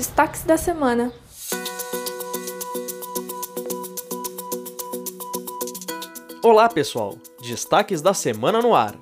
Destaques da semana. Olá, pessoal! Destaques da semana no ar.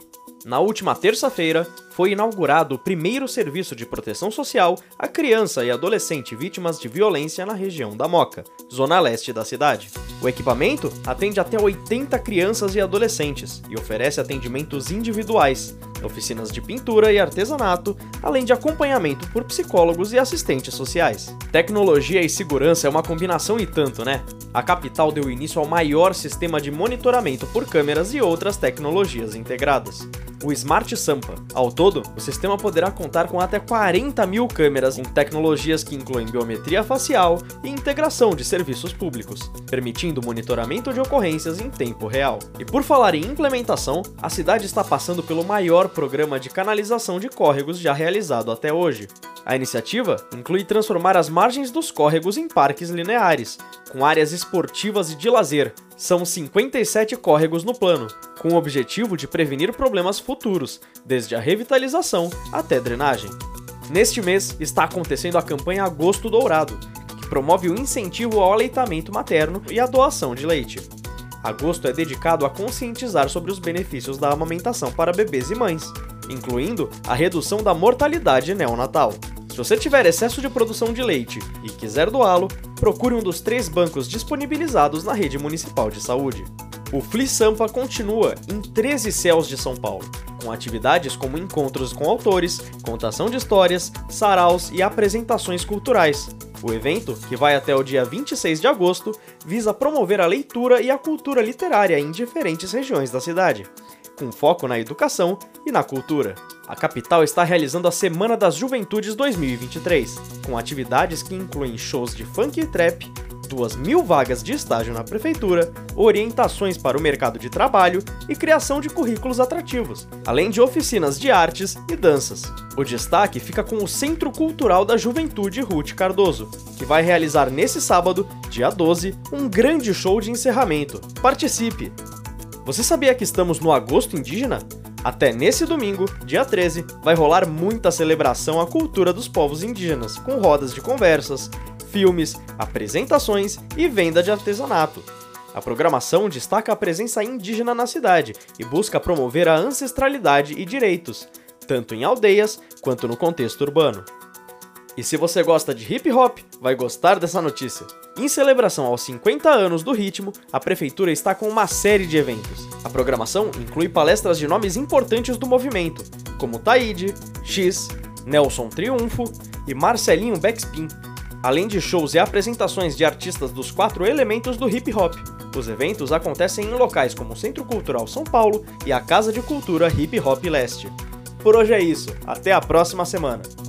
Na última terça-feira, foi inaugurado o primeiro serviço de proteção social a criança e adolescente vítimas de violência na região da Moca, zona leste da cidade. O equipamento atende até 80 crianças e adolescentes e oferece atendimentos individuais, oficinas de pintura e artesanato, além de acompanhamento por psicólogos e assistentes sociais. Tecnologia e segurança é uma combinação e tanto, né? A capital deu início ao maior sistema de monitoramento por câmeras e outras tecnologias integradas o Smart Sampa. Ao todo, o sistema poderá contar com até 40 mil câmeras com tecnologias que incluem biometria facial e integração de serviços públicos, permitindo monitoramento de ocorrências em tempo real. E por falar em implementação, a cidade está passando pelo maior programa de canalização de córregos já realizado até hoje. A iniciativa inclui transformar as margens dos córregos em parques lineares, com áreas esportivas e de lazer. São 57 córregos no plano, com o objetivo de prevenir problemas futuros, desde a revitalização até drenagem. Neste mês está acontecendo a campanha Agosto Dourado, que promove o incentivo ao aleitamento materno e a doação de leite. Agosto é dedicado a conscientizar sobre os benefícios da amamentação para bebês e mães, incluindo a redução da mortalidade neonatal. Se você tiver excesso de produção de leite e quiser doá-lo, procure um dos três bancos disponibilizados na rede municipal de saúde. O Fli Sampa continua em 13 céus de São Paulo, com atividades como encontros com autores, contação de histórias, saraus e apresentações culturais. O evento, que vai até o dia 26 de agosto, visa promover a leitura e a cultura literária em diferentes regiões da cidade, com foco na educação e na cultura. A capital está realizando a Semana das Juventudes 2023, com atividades que incluem shows de funk e trap, duas mil vagas de estágio na prefeitura, orientações para o mercado de trabalho e criação de currículos atrativos, além de oficinas de artes e danças. O destaque fica com o Centro Cultural da Juventude Ruth Cardoso, que vai realizar nesse sábado, dia 12, um grande show de encerramento. Participe! Você sabia que estamos no Agosto Indígena? Até nesse domingo, dia 13, vai rolar muita celebração à cultura dos povos indígenas, com rodas de conversas, filmes, apresentações e venda de artesanato. A programação destaca a presença indígena na cidade e busca promover a ancestralidade e direitos, tanto em aldeias quanto no contexto urbano. E se você gosta de hip hop, vai gostar dessa notícia. Em celebração aos 50 anos do ritmo, a prefeitura está com uma série de eventos. A programação inclui palestras de nomes importantes do movimento, como Taíde, X, Nelson Triunfo e Marcelinho Backspin, além de shows e apresentações de artistas dos quatro elementos do hip hop. Os eventos acontecem em locais como o Centro Cultural São Paulo e a Casa de Cultura Hip Hop Leste. Por hoje é isso, até a próxima semana!